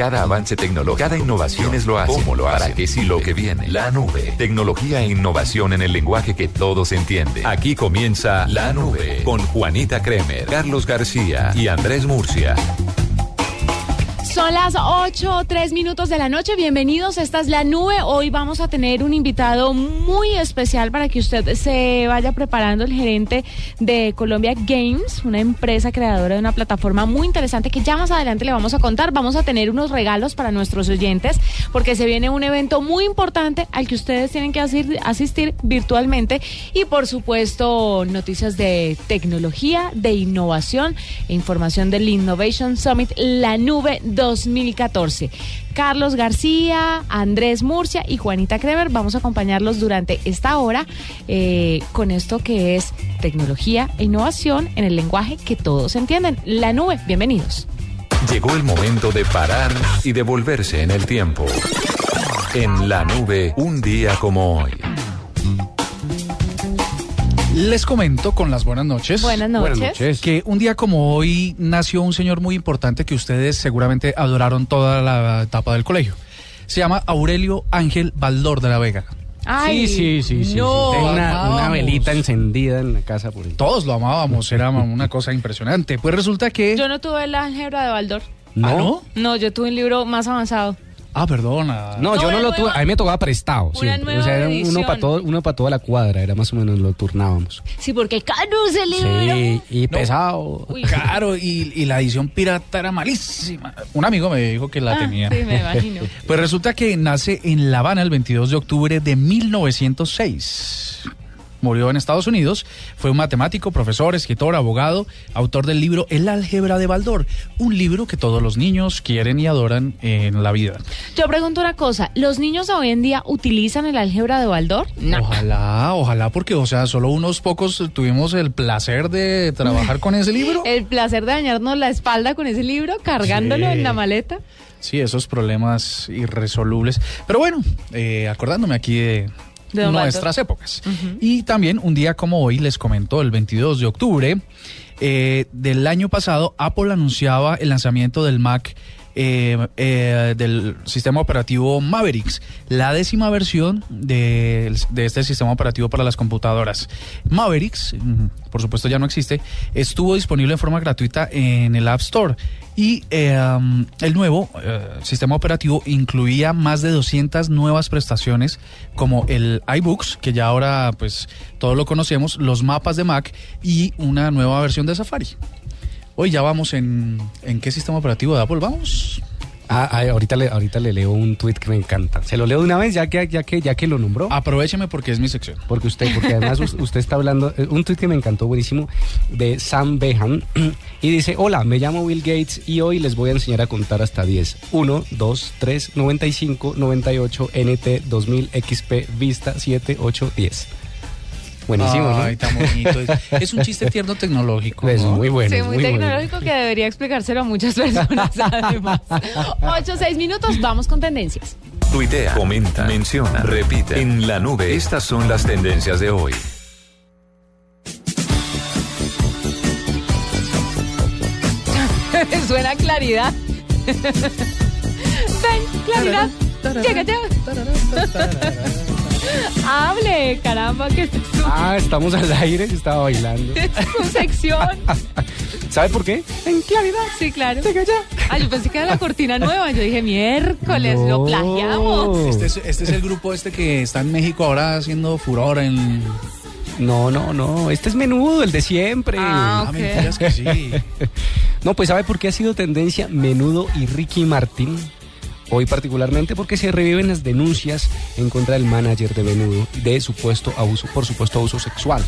Cada avance tecnológico, cada innovación es lo hace. ¿Cómo lo? ¿Para qué sí lo que viene? La nube. Tecnología e innovación en el lenguaje que todos entienden. Aquí comienza La Nube con Juanita Kremer, Carlos García y Andrés Murcia. Son las 8, 3 minutos de la noche. Bienvenidos. Esta es la nube. Hoy vamos a tener un invitado muy especial para que usted se vaya preparando. El gerente de Colombia Games, una empresa creadora de una plataforma muy interesante que ya más adelante le vamos a contar. Vamos a tener unos regalos para nuestros oyentes porque se viene un evento muy importante al que ustedes tienen que asistir, asistir virtualmente. Y por supuesto, noticias de tecnología, de innovación e información del Innovation Summit, la nube 2014. Carlos García, Andrés Murcia y Juanita Kremer. Vamos a acompañarlos durante esta hora eh, con esto que es tecnología e innovación en el lenguaje que todos entienden. La nube, bienvenidos. Llegó el momento de parar y devolverse en el tiempo. En la nube, un día como hoy. Les comento con las buenas noches. Buenas noches. Que un día como hoy nació un señor muy importante que ustedes seguramente adoraron toda la etapa del colegio. Se llama Aurelio Ángel Baldor de la Vega. Ay, Sí, sí, sí, sí. no. sí. Tengo una, una velita encendida en la casa por ahí. Todos lo amábamos, era una cosa impresionante. Pues resulta que... Yo no tuve la álgebra de Baldor. ¿Ah, no? No, yo tuve un libro más avanzado. Ah, perdona. No, No, yo no lo tuve. A mí me tocaba prestado. una siempre. nueva o sea, era uno para todo, uno para toda la cuadra. Era más o menos lo turnábamos. Sí, porque caro ese libro. Sí, y pesado. Uy. Claro, y, y la edición pirata era malísima. Un amigo me dijo que la Ah, tenía. Sí, me imagino. Pues resulta que nace en La Habana el 22 de octubre de 1906. Murió en Estados Unidos. Fue un matemático, profesor, escritor, abogado, autor del libro El álgebra de Baldor, un libro que todos los niños quieren y adoran en la vida. Yo pregunto una cosa, ¿los niños de hoy en día utilizan el álgebra de Baldor? No. Ojalá, ojalá, porque, o sea, solo unos pocos tuvimos el placer de trabajar con ese libro. El placer de dañarnos la espalda con ese libro, cargándolo Sí. en la maleta. Sí, esos problemas irresolubles. Pero bueno, eh, acordándome aquí de, De nuestras épocas. Y también un día como hoy, les comento, el 22 de octubre eh, del año pasado, Apple anunciaba el lanzamiento del Mac. Eh, eh, del sistema operativo Mavericks, la décima versión de, este sistema operativo para las computadoras. Mavericks, mm, por supuesto ya no existe, estuvo disponible en forma gratuita en el App Store y um, el nuevo eh, sistema operativo incluía más de 200 nuevas prestaciones como el iBooks, que ya ahora pues todos lo conocemos, los mapas de Mac y una nueva versión de Safari. Hoy ya vamos en, en qué sistema operativo de Apple vamos. Ah, ah, ahorita, le, ahorita le leo un tweet que me encanta. Se lo leo de una vez ya que, ya que, ya que lo nombró. Aprovecheme porque es mi sección. Porque usted, porque además us- usted está hablando, eh, un tweet que me encantó buenísimo de Sam Behan y dice, hola, me llamo Bill Gates y hoy les voy a enseñar a contar hasta 10. 1, 2, 3, 95, 98, NT, 2000, XP, Vista, 7, 8, 10. Buenísimo, Ay, ¿no? tan bonito. Es, es un chiste tierno tecnológico. Es ¿no? muy bueno. sí, muy, bueno. tecnológico que debería explicárselo a muchas personas además. Ocho, seis minutos, vamos con tendencias. Tuitea, comenta, menciona, repite. En la nube, estas son las tendencias de hoy. Suena claridad. Ven, claridad. Llega ya. Hable, caramba, que es su, Ah, estamos al aire, estaba bailando. su sección. ¿Sabe por qué? En claridad. Sí, claro. Ah, yo pensé que era la cortina nueva. Yo dije, miércoles, lo No. plagiamos. Este es, este es el grupo este que está en México ahora haciendo furor en... No, no, no. Este es menudo, el de siempre. Ah, Ah, mentiras que sí. No, pues ¿sabe por qué ha sido tendencia Menudo y Ricky Martin? Hoy particularmente porque se reviven las denuncias en contra del manager de Menudo de supuesto abuso, por supuesto abuso sexual.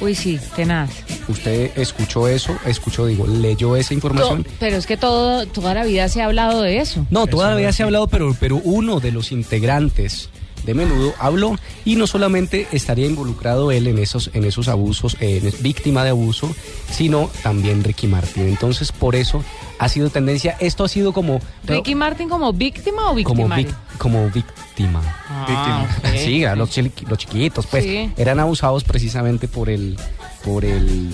Uy, sí, tenaz. ¿Usted escuchó eso? ¿Escuchó, digo, leyó esa información? To- pero es que todo, toda la vida se ha hablado de eso. No, todavía se ha hablado, pero, pero uno de los integrantes de menudo habló y no solamente estaría involucrado él en esos, en esos abusos, eh, en- víctima de abuso, sino también Ricky Martin. Entonces, por eso ha sido tendencia. Esto ha sido como... ¿Ricky Martin como víctima o como, vic- como víctima. Ah, ok. Sí, a los, chiquitos, pues, Sí. eran abusados precisamente por el, por el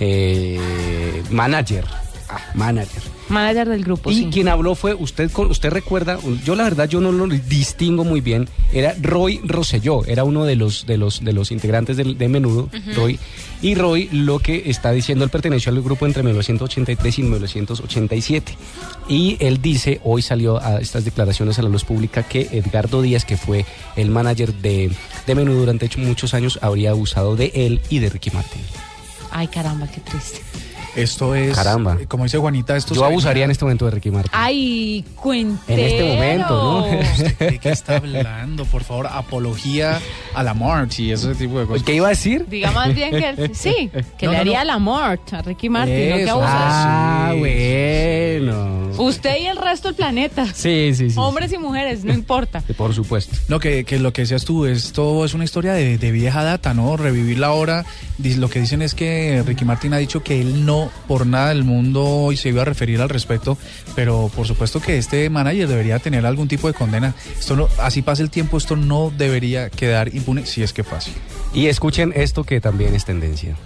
eh, manager. Ah, manager. Manager del grupo, Y sí. quien habló fue, usted usted recuerda, yo la verdad yo no lo distingo muy bien, era Roy Rosselló, era uno de los de los de los integrantes del- de, Menudo, Roy. Y Roy lo que está diciendo, él perteneció al grupo entre 1983 y 1987. Y él dice, hoy salió a estas declaraciones a la luz pública que Edgardo Díaz, que fue el manager de, de Menudo durante muchos años, habría abusado de él y de Ricky Martin. Ay, caramba, qué triste. Esto es. Caramba. Como dice Juanita, esto Yo abusaría en este momento de Ricky Martin. Ay, cuentero. En este momento, ¿no? ¿De qué está hablando? Por favor, apología a la muerte y ese tipo de cosas. ¿Qué iba a decir? Diga más bien que sí, que No, le no, haría no. el amor a Ricky Martin, no que Eso, abusar. Ah, Sí. bueno. Usted y el resto del planeta. Sí, sí, sí. Hombres y mujeres, no importa. Por supuesto. No, que, que lo que decías tú, esto es una historia de, de vieja data, ¿no? Revivirla ahora. Dice- Lo que dicen es que Ricky Martin ha dicho que él no, por nada del mundo, hoy se iba a referir al respecto, pero por supuesto que este manager debería tener algún tipo de condena. Esto no, así pasa el tiempo, esto no debería quedar impune, si es que fácil. Y escuchen esto que también es tendencia.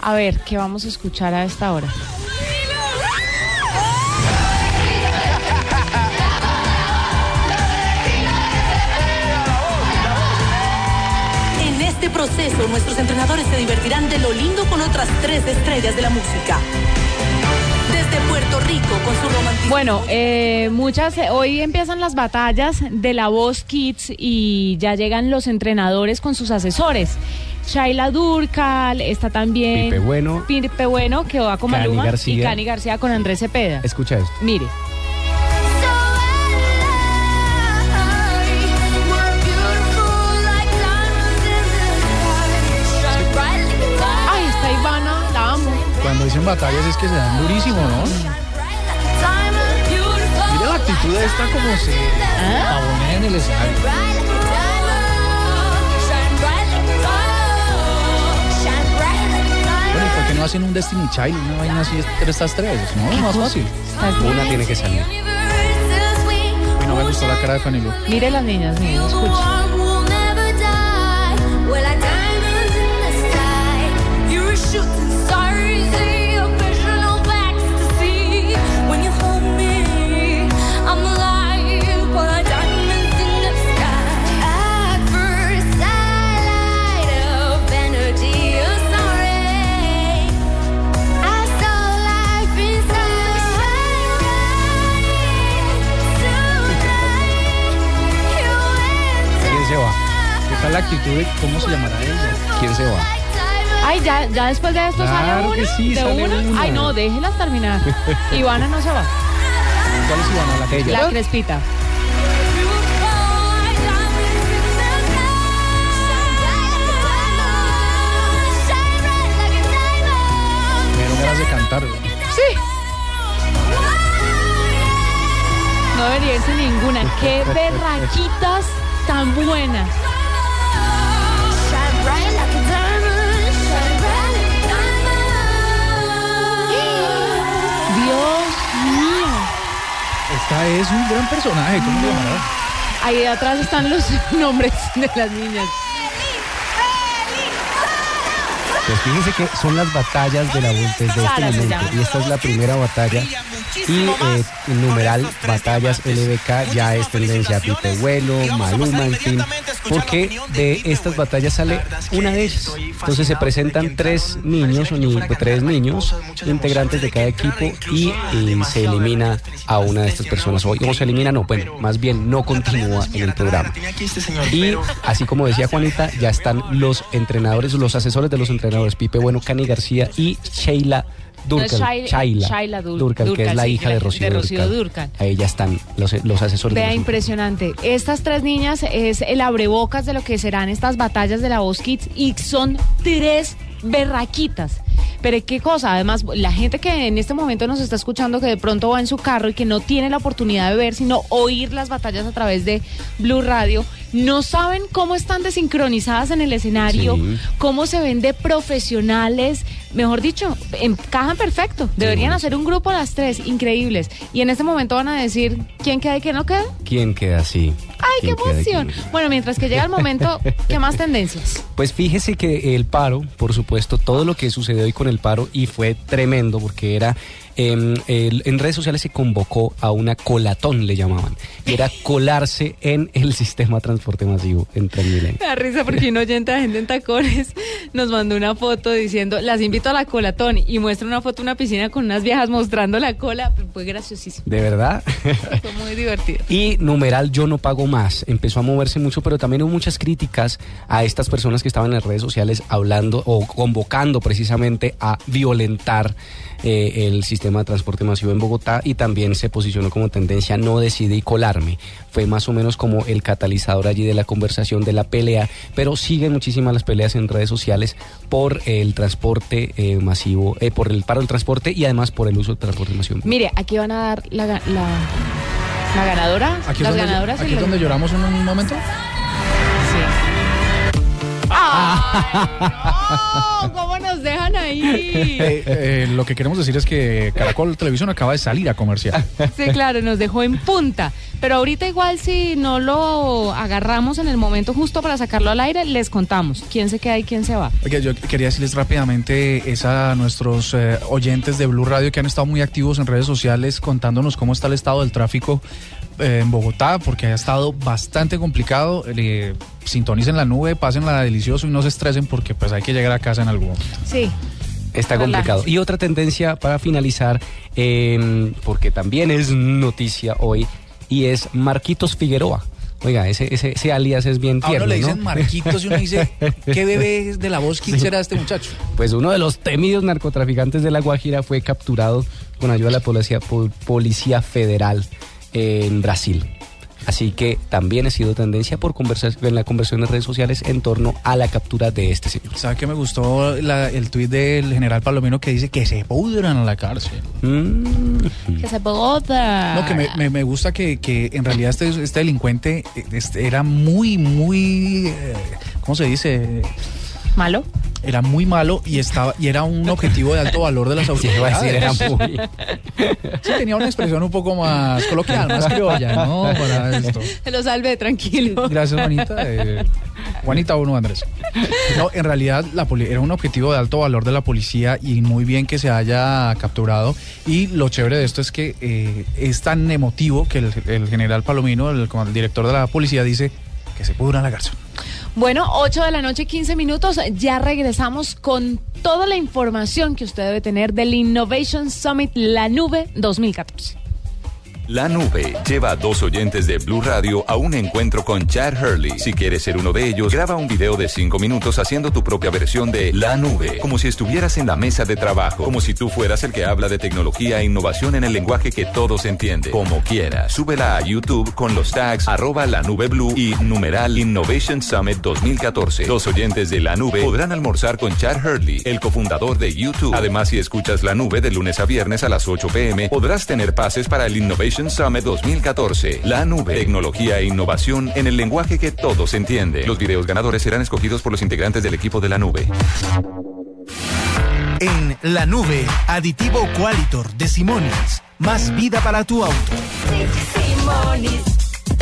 A ver, ¿qué vamos a escuchar a esta hora? Este proceso, nuestros entrenadores se divertirán de lo lindo con otras tres estrellas de la música. Desde Puerto Rico, con su romanticismo. Bueno, eh, muchas, eh, hoy empiezan las batallas de la voz Kids y ya llegan los entrenadores con sus asesores. Shaila Durcal, está también Pipe Bueno. Pipe Bueno, que va con Cani Maluma, y. Cani García con Andrés Cepeda. Escucha esto. Mire. Dicen batallas es que se dan durísimo, ¿no? Mira la actitud de esta como se pavonea en el escenario. Bueno, ¿y por qué no hacen un Destiny Child, una vaina así entre estas tres? ¿No? Más fácil. Una tiene que salir. Y no me gustó la cara de Fanny Lu. Mire las niñas, niñas, escucha. La actitud de cómo se llamará ella? ¿Quién se va? Ay, ya, ya después de esto Claro sale que sí, de sale una. una. Ay, no, déjelas terminar. Ivana no se va. ¿Cuál es Ivana? La que Ella. La crespita. me dieron ganas de cantar. güey. Sí. No debería irse ninguna. Qué berraquitas tan buenas. Esta es un gran personaje, ¿cómo se llamará? Ahí atrás están los nombres de las niñas. Pues fíjense que son las batallas de la voz desde este momento. Y esta es la primera batalla. Y eh, el numeral batallas LBK ya es tendencia. Pipe Vuelo, Maluma, en fin. Porque de estas batallas sale una de ellas. Entonces se presentan tres niños o ni- tres niños integrantes de cada equipo y, eh, se elimina a una de estas personas hoy. ¿Cómo se elimina? No, bueno, más bien no continúa en el programa. Y así como decía Juanita, ya están los entrenadores, los asesores de los entrenadores, Pipe Bueno, Cani García y Sheila Durcal. No, Shaila- Shaila, Shaila Dur- Durcal, que es la sí, hija de Rocío, de Rocío Durcal. Ahí ya están los, los asesores. Vea, impresionante. Estas tres niñas es el abrebocas de lo que serán estas batallas de la voz Kids y son tres berraquitas. Pero qué cosa, además, la gente que en este momento nos está escuchando, que de pronto va en su carro y que no tiene la oportunidad de ver, sino oír las batallas a través de Blue Radio, no saben cómo están desincronizadas en el escenario, Sí. cómo se ven de profesionales, mejor dicho, encajan perfecto. Deberían hacer un grupo las tres, increíbles. Y en este momento van a decir quién queda y quién no queda. ¿Quién queda así? ¡Ay, qué ¿Quién queda y quién emoción! Bueno, mientras que llega el momento, ¿qué más tendencias? Pues fíjese que el paro, por supuesto, todo lo que sucedió hoy con el paro y fue tremendo porque era em, en redes sociales se convocó a una colatón, le llamaban, y era colarse en el sistema de transporte masivo en Transmilenio. Da risa porque un oyente de gente en tacones nos mandó una foto diciendo, las invito a la colatón y muestra una foto de una piscina con unas viejas mostrando la cola. Fue graciosísimo. ¿De verdad? Fue muy divertido. Y numeral yo no pago más. Empezó a moverse mucho, pero también hubo muchas críticas a estas personas que estaban en las redes sociales hablando o convocando precisamente a violentar eh, el sistema de transporte masivo en Bogotá y también se posicionó como tendencia no decide y colarme. Fue más o menos como el catalizador allí de la conversación, de la pelea, pero siguen muchísimas las peleas en redes sociales por el transporte eh, masivo, eh, por el paro del transporte y además por el uso del transporte masivo. Mire, aquí van a dar la, la, la ganadora. Aquí es las donde, ganadoras. aquí es donde lloramos un, un momento. ¡No! ¿Cómo nos dejan ahí? Eh, eh, lo que queremos decir es que Caracol Televisión acaba de salir a comercial. Sí, claro, nos dejó en punta. Pero ahorita igual si no lo agarramos en el momento justo para sacarlo al aire, les contamos quién se queda y quién se va. Oiga, yo quería decirles rápidamente es a nuestros eh, oyentes de Blue Radio que han estado muy activos en redes sociales contándonos cómo está el estado del tráfico eh, en Bogotá, porque ha estado bastante complicado. Eh, sintonicen la nube, pasen la delicioso y no se estresen porque pues hay que llegar a casa en algún momento. Sí. Está complicado. Y otra tendencia para finalizar, eh, porque también es noticia hoy, y es Marquitos Figueroa. Oiga, ese, ese, ese alias es bien tierno, uno le ¿no? dicen Marquitos y uno dice, ¿qué bebé de la voz quién Sí. será este muchacho? Pues uno de los temidos narcotraficantes de La Guajira fue capturado con ayuda de la policía, po- policía federal en Brasil. Así que también ha sido tendencia por conversar, en la conversación en redes sociales en torno a la captura de este señor. ¿Sabe que me gustó la- el tuit del general Palomino que dice que se pudran a la cárcel? Mm. Que se bota. No, que me, me- me gusta que, que en realidad este, este delincuente este, era muy, muy, eh, ¿cómo se dice? ¿Malo? Era muy malo y estaba y era un objetivo de alto valor de las Sí, autoridades. decir, era muy- Sí, tenía una expresión un poco más coloquial, más criolla, ¿no? Para esto. Se lo salve, tranquilo. Gracias, Juanita. Eh, Juanita uno, Andrés. No, en realidad la poli- era un objetivo de alto valor de la policía y muy bien que se haya capturado. Y lo chévere de esto es que eh, es tan emotivo que el, el general Palomino, el, como el director de la policía, dice que se pudra la cárcel. Bueno, 8 de la noche, 15 minutos. Ya regresamos con toda la información que usted debe tener del Innovation Summit La Nube 2014. La nube lleva a dos oyentes de Blue Radio a un encuentro con Chad Hurley. Si quieres ser uno de ellos, graba un video de cinco minutos haciendo tu propia versión de La nube, como si estuvieras en la mesa de trabajo, como si tú fueras el que habla de tecnología e innovación en el lenguaje que todos entienden. Como quieras, súbela a YouTube con los tags arroba la nube blue y numeral Innovation Summit 2014. Los oyentes de La nube podrán almorzar con Chad Hurley, el cofundador de YouTube. Además, si escuchas La nube de lunes a viernes a las 8 pm, podrás tener pases para el Innovation Summit 2014. La nube, tecnología e innovación en el lenguaje que todos entienden. Los videos ganadores serán escogidos por los integrantes del equipo de La nube. En la nube, aditivo Qualitor de Simonis. Más vida para tu auto.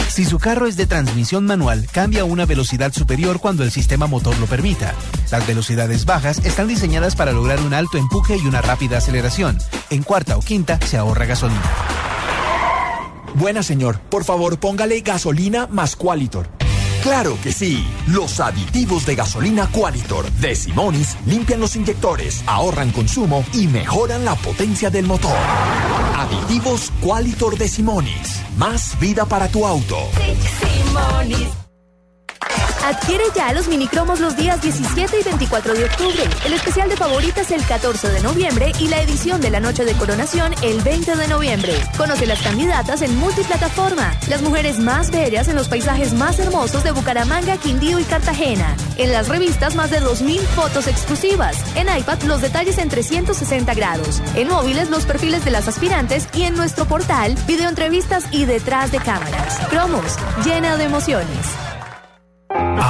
Si su carro es de transmisión manual, cambia a una velocidad superior cuando el sistema motor lo permita. Las velocidades bajas están diseñadas para lograr un alto empuje y una rápida aceleración. En cuarta o quinta se ahorra gasolina. Buena señor, por favor póngale gasolina más Qualitor. Claro que sí, los aditivos de gasolina Qualitor de Simonis limpian los inyectores, ahorran consumo y mejoran la potencia del motor. Aditivos Qualitor de Simonis, más vida para tu auto. Adquiere ya los minicromos los días 17 y 24 de octubre, el especial de favoritas el 14 de noviembre y la edición de la noche de coronación el 20 de noviembre. Conoce las candidatas en multiplataforma, las mujeres más bellas en los paisajes más hermosos de Bucaramanga, Quindío y Cartagena. En las revistas más de 2.000 fotos exclusivas. En iPad los detalles en 360 grados. En móviles los perfiles de las aspirantes y en nuestro portal videoentrevistas y detrás de cámaras. Cromos, llena de emociones.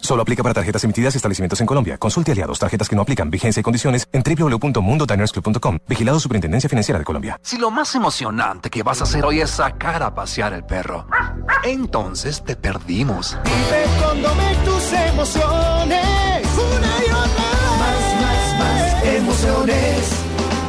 Solo aplica para tarjetas emitidas y establecimientos en Colombia. Consulte aliados, tarjetas que no aplican, vigencia y condiciones en www.mundodinersclub.com. Vigilado Superintendencia Financiera de Colombia. Si lo más emocionante que vas a hacer hoy es sacar a pasear el perro, entonces te perdimos. Vive tus emociones. Una y otra Más, más, más emociones.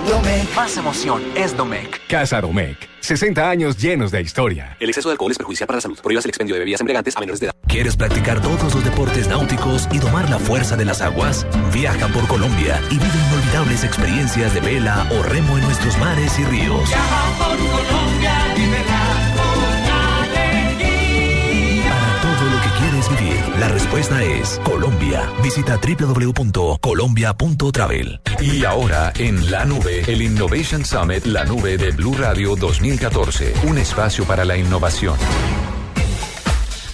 Domec. Más emoción es Domec. Casa Domecq. 60 años llenos de historia. El exceso de alcohol es perjudicial para la salud. Prohíbas el expendio de bebidas embriagantes a menores de edad. ¿Quieres practicar todos los deportes náuticos y domar la fuerza de las aguas? Viaja por Colombia y vive inolvidables experiencias de vela o remo en nuestros mares y ríos. Viaja por Colombia, la respuesta es Colombia. Visita www.colombia.travel. Y ahora en la nube, el Innovation Summit, la nube de Blue Radio 2014, un espacio para la innovación.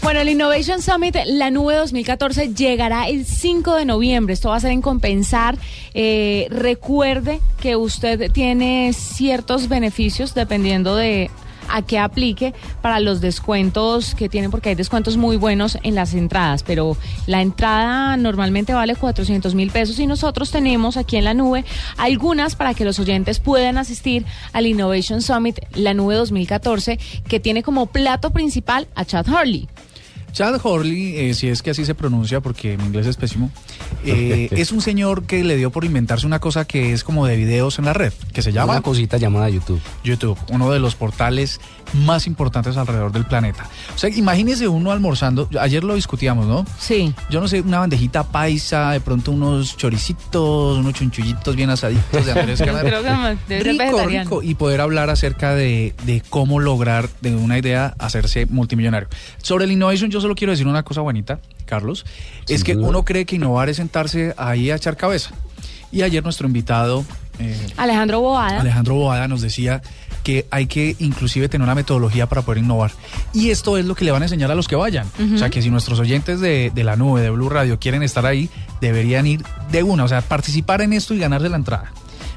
Bueno, el Innovation Summit, la nube 2014, llegará el 5 de noviembre. Esto va a ser en compensar. Eh, recuerde que usted tiene ciertos beneficios dependiendo de a qué aplique para los descuentos que tienen, porque hay descuentos muy buenos en las entradas, pero la entrada normalmente vale 400 mil pesos y nosotros tenemos aquí en la nube algunas para que los oyentes puedan asistir al Innovation Summit, la nube 2014, que tiene como plato principal a Chad Hurley. Chad Hurley, eh, si es que así se pronuncia, porque mi inglés es pésimo, eh, es un señor que le dio por inventarse una cosa que es como de videos en la red, que se llama... Una cosita llamada YouTube. YouTube, uno de los portales más importantes alrededor del planeta. O sea, imagínese uno almorzando, ayer lo discutíamos, ¿no? Sí. Yo no sé, una bandejita paisa, de pronto unos choricitos, unos chunchullitos bien asaditos de Andrés rico, rico, y poder hablar acerca de, de cómo lograr de una idea hacerse multimillonario. Sobre el innovation, yo solo quiero decir una cosa bonita, Carlos, es que señor. uno cree que innovar es sentarse ahí a echar cabeza. Y ayer nuestro invitado, eh, Alejandro Boada. Alejandro Boada, nos decía que hay que inclusive tener una metodología para poder innovar. Y esto es lo que le van a enseñar a los que vayan. O sea, que si nuestros oyentes de, de la nube, de Blue Radio, quieren estar ahí, deberían ir de una, o sea, participar en esto y ganarse la entrada.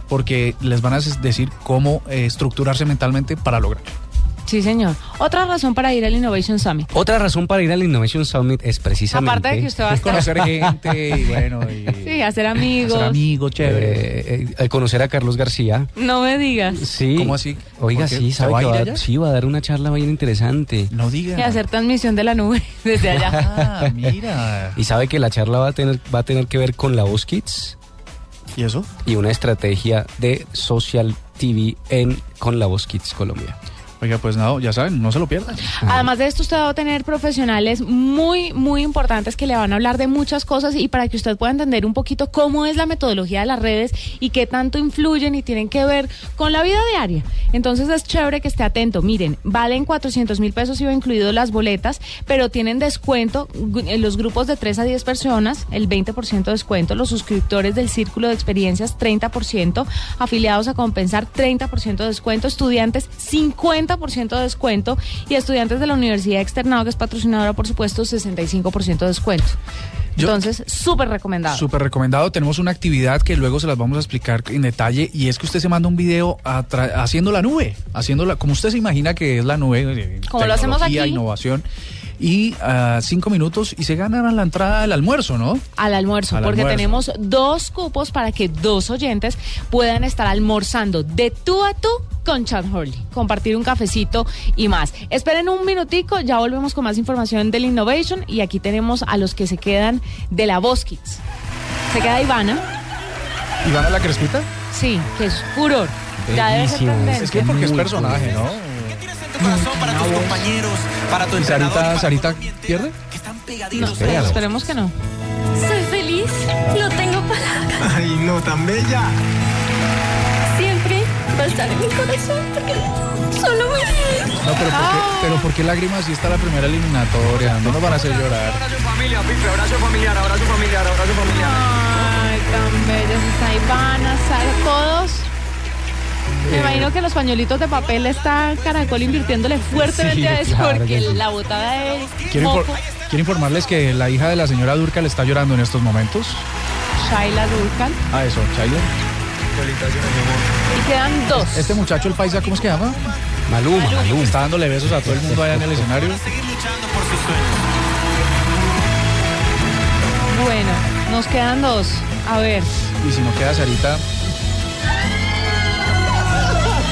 Porque les van a decir cómo eh, estructurarse mentalmente para lograrlo. Sí, señor. Otra razón para ir al Innovation Summit. Otra razón para ir al Innovation Summit es precisamente... Aparte de que usted va a estar- Conocer gente y bueno, y Sí, hacer amigos. ser amigo, chévere. eh, eh, al conocer a Carlos García. No me digas. Sí. ¿Cómo así? Oiga, sí, ¿Se sabe va que va, allá? sí, va a dar una charla bien interesante. No Y diga. hacer transmisión de la nube desde allá. Ah, mira. Y sabe que la charla va a tener, va a tener que ver con la voz Kids ¿Y eso? y una estrategia de social TV en con la voz Kids Colombia. Oiga, pues nada, ya saben, no se lo pierdan. Además de esto, usted va a tener profesionales muy, muy importantes que le van a hablar de muchas cosas y para que usted pueda entender un poquito cómo es la metodología de las redes y qué tanto influyen y tienen que ver con la vida diaria. Entonces es chévere que esté atento. Miren, valen 400 mil pesos va incluido las boletas, pero tienen descuento en los grupos de 3 a 10 personas, el 20% de descuento, los suscriptores del Círculo de Experiencias 30%, afiliados a compensar 30% de descuento, estudiantes 50% de descuento y estudiantes de la Universidad Externado, que es patrocinadora, por supuesto, 65% de descuento. Entonces, súper recomendado. Súper recomendado. Tenemos una actividad que luego se las vamos a explicar en detalle y es que usted se manda un video haciendo la nube, haciéndola como usted se imagina que es la nube. eh, Como lo hacemos aquí. innovación. Y ah, cinco minutos y se ganan la entrada del almuerzo, ¿no? al almuerzo, Al porque almuerzo. tenemos dos cupos para que dos oyentes puedan estar almorzando de tú a tú con Chad Hurley, compartir un cafecito y más. Esperen un minutico, ya volvemos con más información del Innovation y aquí tenemos a los que se quedan de la Voz Kids. Se queda Ivana, ¿Y van a la crespita? sí, que es furor. Ya debe ser. Es que porque es personaje. ¿no? Corazón para tus compañeros, para tu ¿Y entrenador. Sarita, Sarita pierde? No, Espéralo. esperemos que no. Soy feliz, no tengo palabras. Ay, no, tan bella. Siempre va a estar en mi corazón porque solo me No, pero ¿por qué, pero ¿por qué lágrimas si está la primera eliminatoria? No nos van a hacer llorar. Familia, Pipe, abrazo familiar, abrazo familiar, abrazo familiar. Ay, tan bellas está Ivana, Sara, todos. Me imagino que los pañuelitos de papel está Caracol invirtiéndole fuertemente Sí, a eso claro porque sí. la botada de Quiero, infor- quiero informarles que la hija de la señora Durcal está llorando en estos momentos. Shaila Durcal. Ah, eso, Chayler. Y quedan dos. Este muchacho, el paisa, ¿cómo es que llama? Maluma, Maluma. Está dándole besos a todo el mundo allá en el escenario. Bueno, nos quedan dos. A ver. Y si no queda Sarita,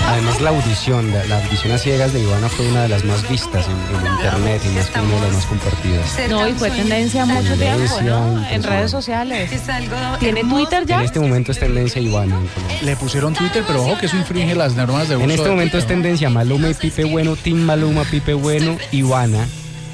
Además la audición, la, la audición a ciegas de Ivana fue una de las más vistas en, en internet y más una de las más compartidas. No, y fue tendencia mucho tiempo, Tendencia, ¿no? En redes sociales. ¿Tiene Twitter ya? En este momento es tendencia Ivana le pusieron Twitter, pero ojo que eso infringe las normas de uso. En este momento es tendencia Maluma y Pipe Bueno, Team Maluma, Pipe Bueno, Ivana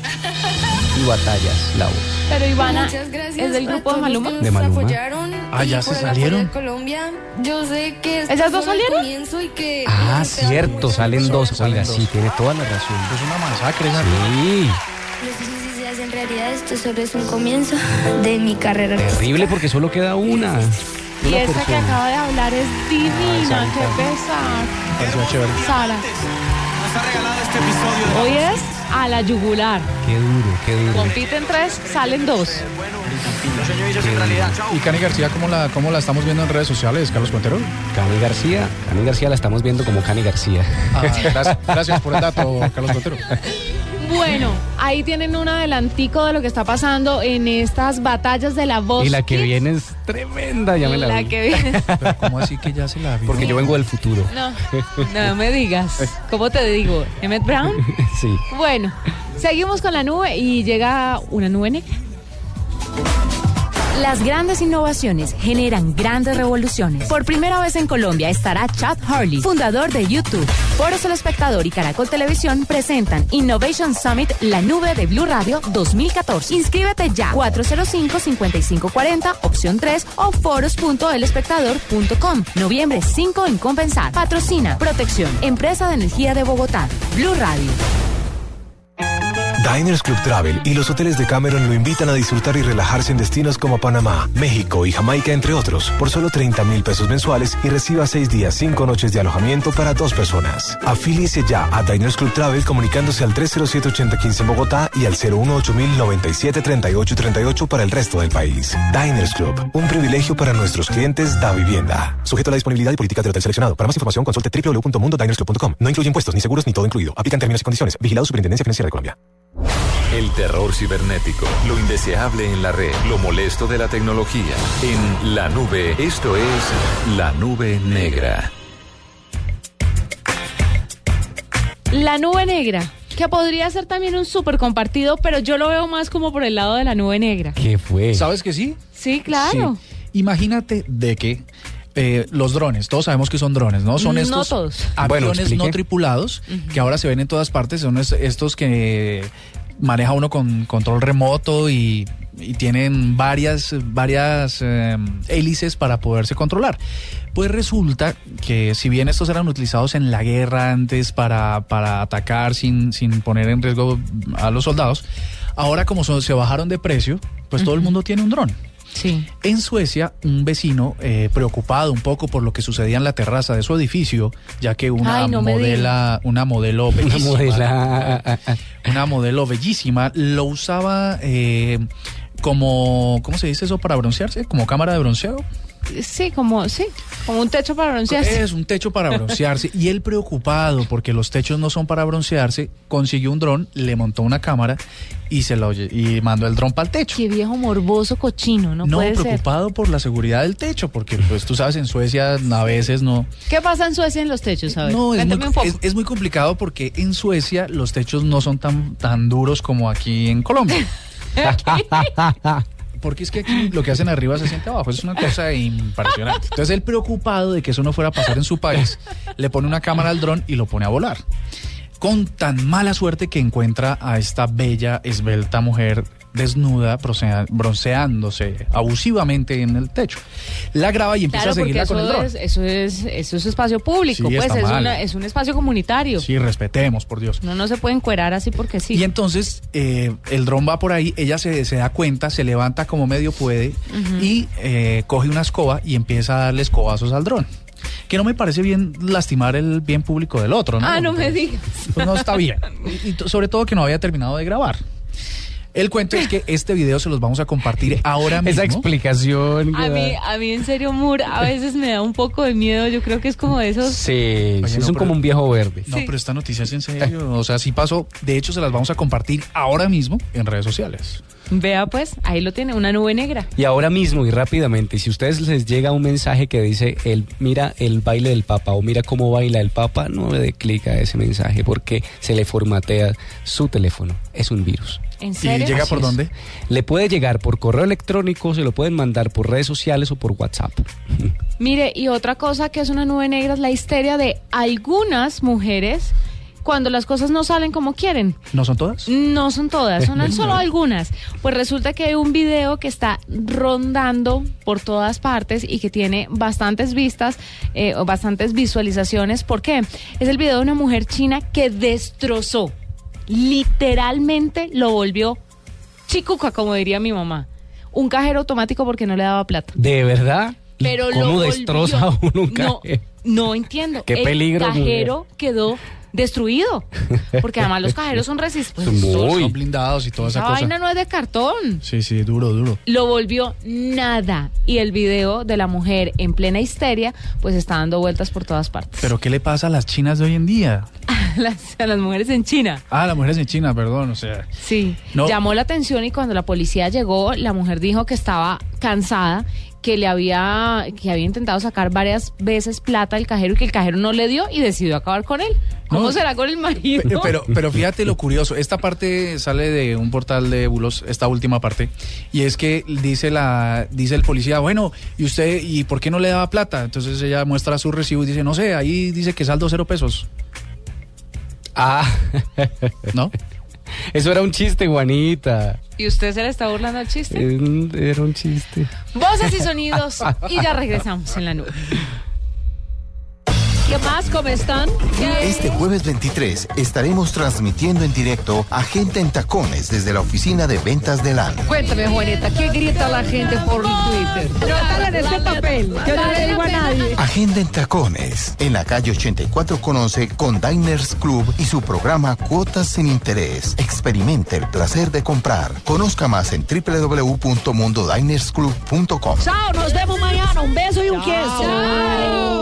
y Batallas, la voz. Pero Ivana es del grupo de Maluma. De nos Maluma. Ah, ya se salieron. Colombia. Yo sé que ¿Esas dos salieron? comienzo y que Ah, cierto, salen dos. salen Oiga, dos. sí, tiene toda la razón. Es una masacre esa. Sí, No sé si se hace en realidad, esto solo es un comienzo de mi carrera. terrible porque solo queda una. Y Una esa que acaba de hablar es divina, Sarita. qué pesar. Sara, Nos ha regalado este episodio de hoy es a la yugular. Qué duro, qué duro. Compiten tres, salen dos. Los Chao. ¿Y Cani García cómo la, cómo la estamos viendo en redes sociales, Carlos Cuentero? Cani García, Cani García la estamos viendo como Cani García. Ah, gracias, gracias por el dato, Carlos Cuentero. Bueno, ahí tienen un adelantico de lo que está pasando en estas batallas de la voz. Y la que viene es tremenda, ya me la, La vi. que viene. Pero ¿Cómo así que ya se la vio? Porque yo vengo del futuro. No, no me digas. ¿Cómo te digo? ¿Emmett Brown? Sí. Bueno, seguimos con la nube y llega una nube negra. Las grandes innovaciones generan grandes revoluciones. Por primera vez en Colombia estará Chad Hurley, fundador de YouTube. Por eso el espectador y Caracol Televisión presentan Innovation Summit La Nube de Blue Radio 2014. Inscríbete ya 405-5540, opción 3 o foros.elespectador.com. Noviembre 5 en Compensar. Patrocina Protección, Empresa de Energía de Bogotá. Blue Radio. Diners Club Travel y los hoteles de Cameron lo invitan a disfrutar y relajarse en destinos como Panamá, México y Jamaica, entre otros, por solo 30 mil pesos mensuales y reciba seis días, cinco noches de alojamiento para dos personas. Afíliese ya a Diners Club Travel comunicándose al 307-8015 en Bogotá y al 018 3838 para el resto del país. Diners Club, un privilegio para nuestros clientes da vivienda. Sujeto a la disponibilidad y políticas del hotel seleccionado. Para más información consulte www.mundodinersclub.com. No incluye impuestos, ni seguros, ni todo incluido. Aplican términos y condiciones. Vigilado Superintendencia Financiera de Colombia. El terror cibernético, lo indeseable en la red, lo molesto de la tecnología. En la nube, esto es la nube negra. La nube negra, que podría ser también un súper compartido, pero yo lo veo más como por el lado de la nube negra. ¿Qué fue? ¿Sabes que sí? Sí, claro. Sí. Imagínate de que eh, los drones, todos sabemos que son drones, ¿no? Son No estos todos. Bueno, aviones no tripulados que ahora se ven en todas partes, son es- estos que maneja uno con control remoto y, y tienen varias, varias eh, hélices para poderse controlar. Pues resulta que si bien estos eran utilizados en la guerra antes para, para atacar sin, sin poner en riesgo a los soldados, ahora como son- se bajaron de precio, pues todo el mundo tiene un dron. Sí. En Suecia, un vecino eh, preocupado un poco por lo que sucedía en la terraza de su edificio, ya que una Ay, no me modela, una modelo Una bellísima, modela. una modelo bellísima, lo usaba eh, como, ¿cómo se dice eso para broncearse? Como cámara de bronceado. Sí, como, sí, como un techo para broncearse. Es un techo para broncearse. y él preocupado porque los techos no son para broncearse, consiguió un dron, le montó una cámara y se lo y mandó el dron para el techo. Qué viejo morboso cochino, no, No, puede ser. preocupado por la seguridad del techo, porque pues tú sabes, en Suecia a veces no. ¿Qué pasa en Suecia en los techos? A ver, No, es muy, es- es muy complicado porque en Suecia los techos no son tan, tan duros como aquí en Colombia. Porque es que aquí lo que hacen arriba se siente abajo. Es una cosa impresionante. Entonces él preocupado de que eso no fuera a pasar en su país, le pone una cámara al dron y lo pone a volar. con tan mala suerte que encuentra a esta bella, esbelta mujer desnuda, bronceándose abusivamente en el techo. La graba y empieza Claro, a seguirla con el dron. es, eso es, eso es espacio público, Sí, pues es, mal. una- es un espacio comunitario. Sí, respetemos, por Dios. No, no se puede encuerar así porque sí. Y entonces eh, el dron va por ahí, ella se, se da cuenta, se levanta como medio puede y eh, coge una escoba y empieza a darle escobazos al dron. Que no me parece bien lastimar el bien público del otro, ¿no? ah, no me digas. Pues no está bien. Y, sobre todo que no había terminado de grabar. El cuento es que este video se los vamos a compartir ahora mismo. Esa explicación. A mí, a mí en serio, Moore, a veces me da un poco de miedo. Yo creo que es como de esos. Sí, Oye, sí, no, son pero- como un viejo verde. No, pero esta noticia es en serio. O sea, sí pasó. De hecho, se las vamos a compartir ahora mismo en redes sociales. Vea, pues, ahí lo tiene, una nube negra. Y ahora mismo y rápidamente, si a ustedes les llega un mensaje que dice, el, mira el baile del Papa o mira cómo baila el Papa, no le dé clic a ese mensaje porque se le formatea su teléfono. Es un virus. ¿En serio? llega Así por es. dónde? Le puede llegar por correo electrónico, se lo pueden mandar por redes sociales o por WhatsApp. Mire, y otra cosa que es una nube negra es la histeria de algunas mujeres cuando las cosas no salen como quieren. ¿No son todas? No son todas, son solo algunas. Pues resulta que hay un video que está rondando por todas partes y que tiene bastantes vistas eh, o bastantes visualizaciones. ¿Por qué? Es el video de una mujer china que destrozó, literalmente lo volvió chicuca, como diría mi mamá. Un cajero automático porque no le daba plata. ¿De verdad? ¿Y Pero lo ¿Cómo volvió- destroza uno un cajero? no entiendo. Qué el peligro, cajero quedó destruido. Porque además los cajeros son resistentes. Son blindados y toda esa, Esa cosa. vaina no es de cartón. Sí, sí, duro, duro. Lo volvió nada. Y el video de la mujer en plena histeria, pues está dando vueltas por todas partes. Pero ¿qué le pasa a las chinas de hoy en día? Las- a las mujeres en China. Ah, las mujeres en China, perdón, o sea. Sí, No. llamó la atención y cuando la policía llegó, la mujer dijo que estaba cansada, que le había que había intentado sacar varias veces plata del cajero y que el cajero no le dio y decidió acabar con él. ¿Cómo No. será con el marido? Pe- Pero, pero fíjate lo curioso, esta parte sale de un portal de bulos, esta última parte, y es que dice la, dice el policía, bueno, ¿y usted, y por qué no le daba plata? Entonces ella muestra su recibo y dice, no sé, ahí dice que saldo cero pesos. Ah, ¿no? Eso era un chiste, Juanita. ¿Y usted se le está burlando al chiste? Eh, Era un chiste. Voces y sonidos y ya regresamos en la nube. ¿Qué más? ¿Cómo están? Este jueves 23 estaremos transmitiendo en directo Agenda en Tacones desde la oficina de ventas de LAN. Cuéntame, Juanita, ¿qué grita la gente por Twitter? En este papel, yo no le digo a nadie. Agenda en Tacones, en la calle 84 con 11 con Diners Club y su programa Cuotas sin Interés. Experimente el placer de comprar. Conozca más en www.mundodinersclub.com. Chao, nos vemos mañana. Un beso y un queso.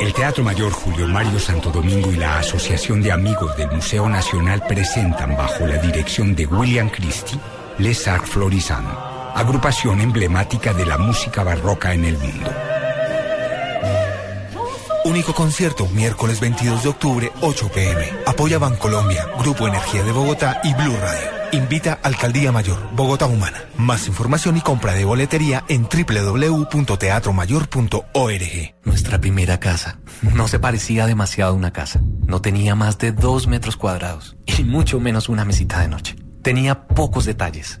El Teatro Mayor Julio Mario Santo Domingo y la Asociación de Amigos del Museo Nacional presentan bajo la dirección de William Christie Les Arts Florissant, agrupación emblemática de la música barroca en el mundo. Único concierto miércoles 22 de octubre, 8 pm. Apoya Bancolombia, Grupo Energía de Bogotá y Blue Radio. Invita Alcaldía Mayor, Bogotá Humana. Más información y compra de boletería en www.teatromayor.org. Nuestra primera casa. No se parecía demasiado a una casa. No tenía más de dos metros cuadrados y mucho menos una mesita de noche. Tenía pocos detalles,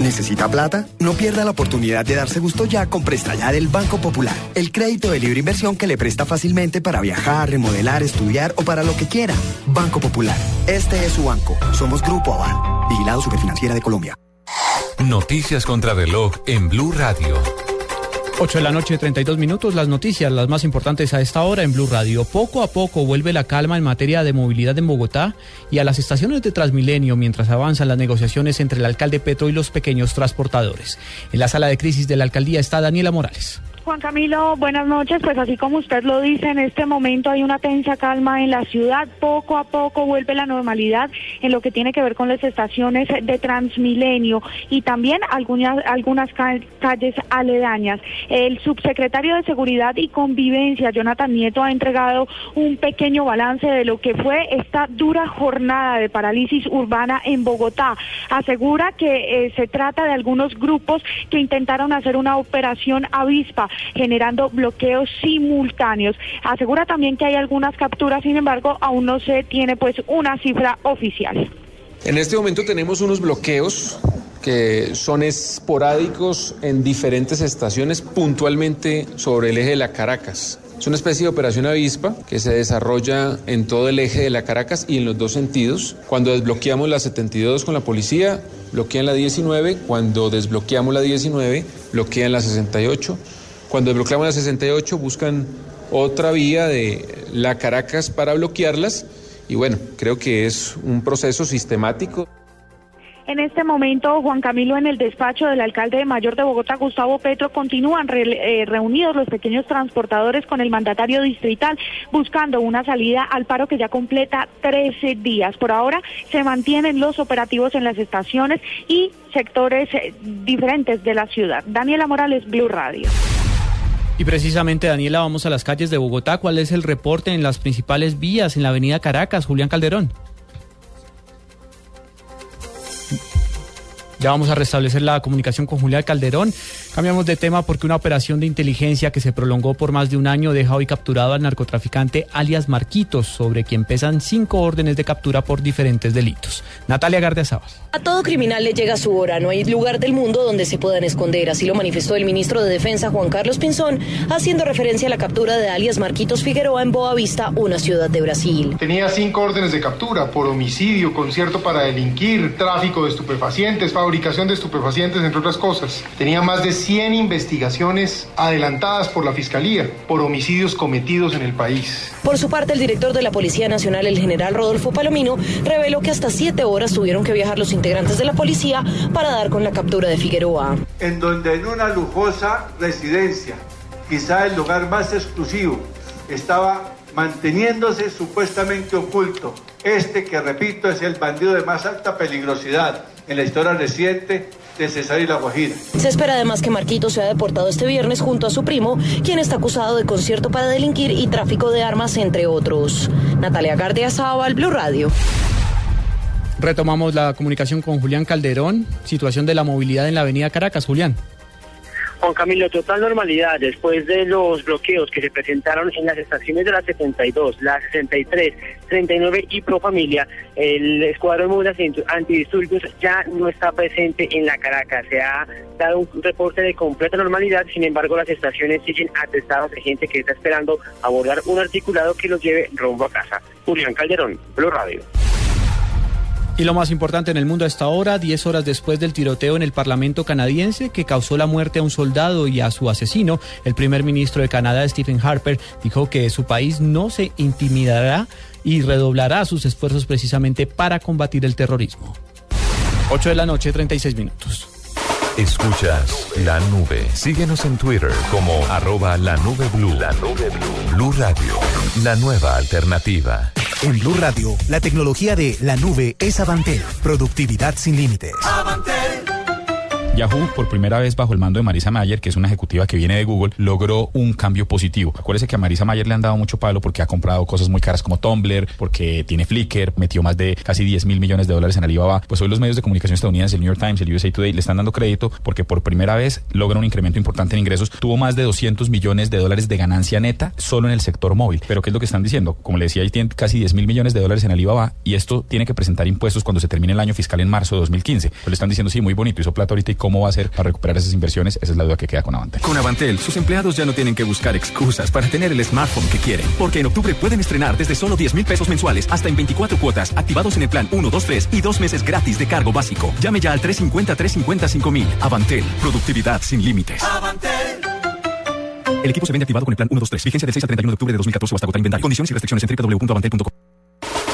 ¿Necesita plata? No pierda la oportunidad de darse gusto ya con Presta Ya del Banco Popular. El crédito de libre inversión que le presta fácilmente para viajar, remodelar, estudiar o para lo que quiera. Banco Popular. Este es su banco. Somos Grupo Aval. Vigilado Superfinanciera de Colombia. Noticias contra reloj en Blue Radio. 8 de la noche, 32 minutos. Las noticias, las más importantes a esta hora en Blue Radio. Poco a poco vuelve la calma en materia de movilidad en Bogotá y a las estaciones de Transmilenio mientras avanzan las negociaciones entre el alcalde Petro y los pequeños transportadores. En la sala de crisis de la alcaldía está Daniela Morales. Juan Camilo, buenas noches. Pues así como usted lo dice, en este momento hay una tensa calma en la ciudad. Poco a poco vuelve la normalidad en lo que tiene que ver con las estaciones de Transmilenio y también algunas, algunas calles aledañas. El subsecretario de Seguridad y Convivencia, Jonathan Nieto, ha entregado un pequeño balance de lo que fue esta dura jornada de parálisis urbana en Bogotá. Asegura que eh, se trata de algunos grupos que intentaron hacer una operación avispa generando bloqueos simultáneos. Asegura también que hay algunas capturas, sin embargo, aún no se tiene pues una cifra oficial. En este momento tenemos unos bloqueos que son esporádicos en diferentes estaciones, puntualmente sobre el eje de la Caracas. Es una especie de operación avispa que se desarrolla en todo el eje de la Caracas y en los dos sentidos. Cuando desbloqueamos la 72 con la policía, bloquean la 19. Cuando desbloqueamos la 19, bloquean la 68. Cuando desbloqueamos la 68 buscan otra vía de la Caracas para bloquearlas y bueno, creo que es un proceso sistemático. En este momento, Juan Camilo, en el despacho del alcalde de Mayor de Bogotá, Gustavo Petro, continúan eh, reunidos los pequeños transportadores con el mandatario distrital, buscando una salida al paro que ya completa 13 días. Por ahora se mantienen los operativos en las estaciones y sectores eh, diferentes de la ciudad. Daniela Morales, Blue Radio. Y precisamente, Daniela, vamos a las calles de Bogotá. ¿Cuál es el reporte en las principales vías en la avenida Caracas? Julián Calderón. Ya vamos a restablecer la comunicación con Julián Calderón. Cambiamos de tema porque una operación de inteligencia que se prolongó por más de un año deja hoy capturado al narcotraficante alias Marquitos, sobre quien pesan cinco órdenes de captura por diferentes delitos. Natalia Gardiazabal. A todo criminal le llega su hora, no hay lugar del mundo donde se puedan esconder, así lo manifestó el ministro de Defensa Juan Carlos Pinzón, haciendo referencia a la captura de alias Marquitos Figueroa en Boa Vista, una ciudad de Brasil. Tenía cinco órdenes de captura por homicidio, concierto para delinquir, tráfico de estupefacientes, fabricación de estupefacientes, entre otras cosas. Tenía más de 100 investigaciones adelantadas por la Fiscalía por homicidios cometidos en el país. Por su parte, el director de la Policía Nacional, el general Rodolfo Palomino, reveló que hasta siete horas tuvieron que viajar los integrantes de la policía para dar con la captura de Figueroa. En donde en una lujosa residencia, quizá el lugar más exclusivo, estaba manteniéndose supuestamente oculto. Este que, repito, es el bandido de más alta peligrosidad en la historia reciente de Cesar y La Guajira. Se espera además que Marquito sea deportado este viernes junto a su primo, quien está acusado de concierto para delinquir y tráfico de armas, entre otros. Natalia Gardia Sábal, Blue Radio. Retomamos la comunicación con Julián Calderón, situación de la movilidad en la avenida Caracas. Julián. Juan Camilo, total normalidad después de los bloqueos que se presentaron en las estaciones de la 72, la 63, 39 y Pro Familia, el escuadrón de antidisturbios ya no está presente en la Caracas. Se ha dado un reporte de completa normalidad, sin embargo las estaciones siguen atestadas de gente que está esperando abordar un articulado que los lleve rumbo a casa. Julián Calderón, Blue Radio. Y lo más importante en el mundo a esta hora, 10 horas después del tiroteo en el Parlamento canadiense que causó la muerte a un soldado y a su asesino, el primer ministro de Canadá, Stephen Harper, dijo que su país no se intimidará y redoblará sus esfuerzos precisamente para combatir el terrorismo. 8 de la noche, 36 minutos. Escuchas la nube. Síguenos en Twitter como arroba la nube blue. La nube blue. Blue Radio, la nueva alternativa. En Blue Radio, la tecnología de la nube es Avantel. Productividad sin límites. Yahoo, por primera vez bajo el mando de Marisa Mayer, que es una ejecutiva que viene de Google, logró un cambio positivo. Acuérdese que a Marisa Mayer le han dado mucho palo porque ha comprado cosas muy caras como Tumblr, porque tiene Flickr, metió más de casi 10 mil millones de dólares en Alibaba. Pues hoy los medios de comunicación estadounidenses, el New York Times, el USA Today, le están dando crédito porque por primera vez logra un incremento importante en ingresos. Tuvo más de 200 millones de dólares de ganancia neta solo en el sector móvil. Pero ¿qué es lo que están diciendo? Como le decía, ahí tienen casi 10 mil millones de dólares en Alibaba y esto tiene que presentar impuestos cuando se termine el año fiscal en marzo de 2015. Pues le están diciendo, sí, muy bonito, hizo plata ahorita y cómo va a ser para recuperar esas inversiones, esa es la duda que queda con Avantel. Con Avantel, sus empleados ya no tienen que buscar excusas para tener el smartphone que quieren. Porque en octubre pueden estrenar desde solo 10 mil pesos mensuales hasta en 24 cuotas, activados en el plan 1, 2, 3 y dos meses gratis de cargo básico. Llame ya al 350-350-5000. mil. Avantel, productividad sin límites. El equipo se vende activado con el plan 1, 2, 3. Vigencia del 6 al 31 de octubre de 2014 o hasta agotar inventario. Condiciones y restricciones en www.avantel.com.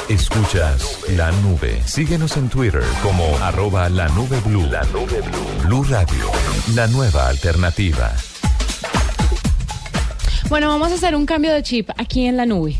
Escuchas la nube. Síguenos en Twitter como arroba la nube blue. La nube blue. Blue Radio. La nueva alternativa. Bueno, vamos a hacer un cambio de chip aquí en la nube.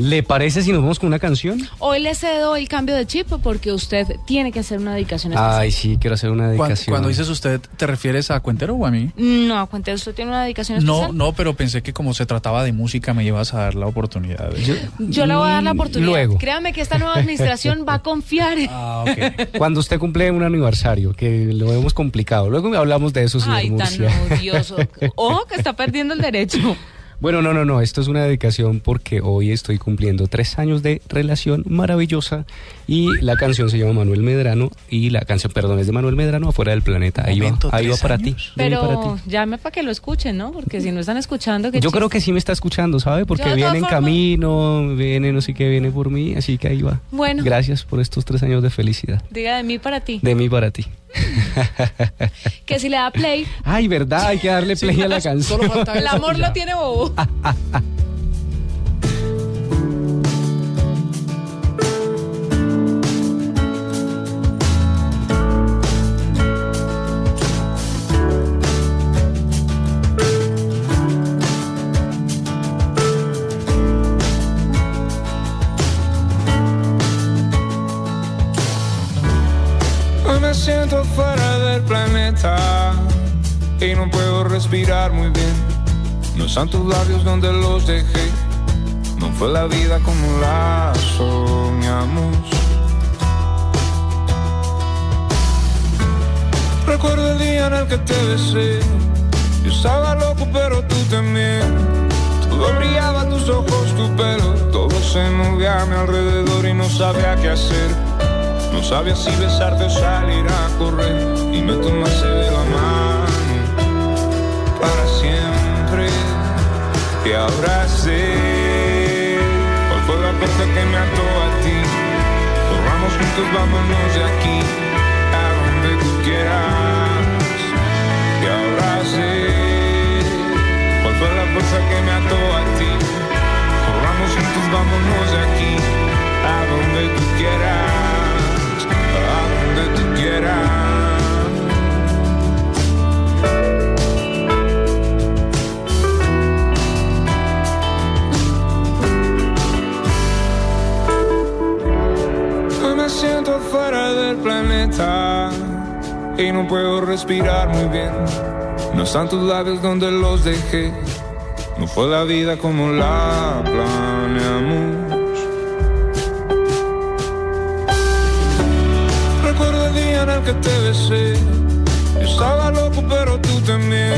¿Le parece si nos vamos con una canción? Hoy le cedo el cambio de chip porque usted tiene que hacer una dedicación especial. Ay, sí, quiero hacer una dedicación. Cuando, cuando dices usted, ¿te refieres a Cuentero o a mí? No, a Cuentero, ¿usted tiene una dedicación especial? No, no, pero pensé que como se trataba de música me ibas a dar la oportunidad. De... Yo, yo le voy a dar la Mm, oportunidad. luego. Créame que esta nueva administración va a confiar. Ah, ok. Cuando usted cumple un aniversario, que lo vemos complicado. Luego hablamos de eso, señor Ay, tan Murcia. odioso. Ojo que está perdiendo el derecho. Bueno, no, no, no, esto es una dedicación porque hoy estoy cumpliendo tres años de relación maravillosa y la canción se llama Manuel Medrano y la canción, perdón, es de Manuel Medrano, Afuera del Planeta. Ahí va, ahí va ¿tres para ti. va para ti. Pero llame para que lo escuchen, ¿no? Porque si no están escuchando, que Yo creo que sí me está escuchando, ¿sabe? Porque viene en camino, viene no sé qué, viene por mí, así que ahí va. Bueno. Gracias por estos tres años de felicidad. Diga de mí para ti. De mí para ti. Que si le da play, Ay, verdad, hay que darle play a la canción. el amor lo tiene bobo. Me siento fuera del planeta y no puedo respirar muy bien. No están tus labios donde los dejé. No fue la vida como la soñamos. Recuerdo el día en el que te besé. Yo estaba loco, pero tú también. Todo brillaba, tus ojos, tu pelo. Todo se movía a mi alrededor y no sabía qué hacer. No sabía si besarte o salir a correr y me tomaste de la mano Y ahora sé cuál fue la puerta que me ató a ti. Corramos juntos, vámonos de aquí a donde tú quieras. Y ahora sé cuál fue la fuerza que me ató a ti. Corramos juntos, vámonos de aquí a donde tú quieras, a donde tú quieras. Planeta y no puedo respirar muy bien. No están tus labios donde los dejé. No fue la vida como la planeamos. Recuerdo el día en el que te besé. Yo estaba loco, pero tú también.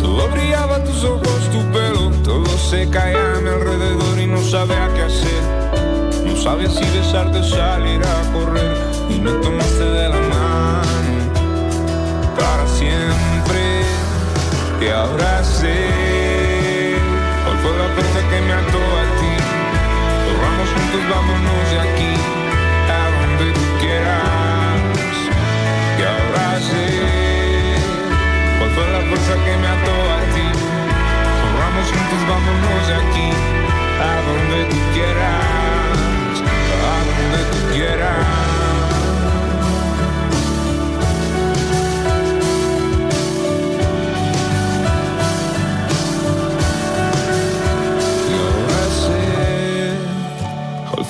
Todo brillaba, tus ojos, tu pelo. Todo se caía a mi alrededor y no sabía qué hacer. No sabía si besarte salir a correr. Me tomaste de la mano para siempre. Y ahora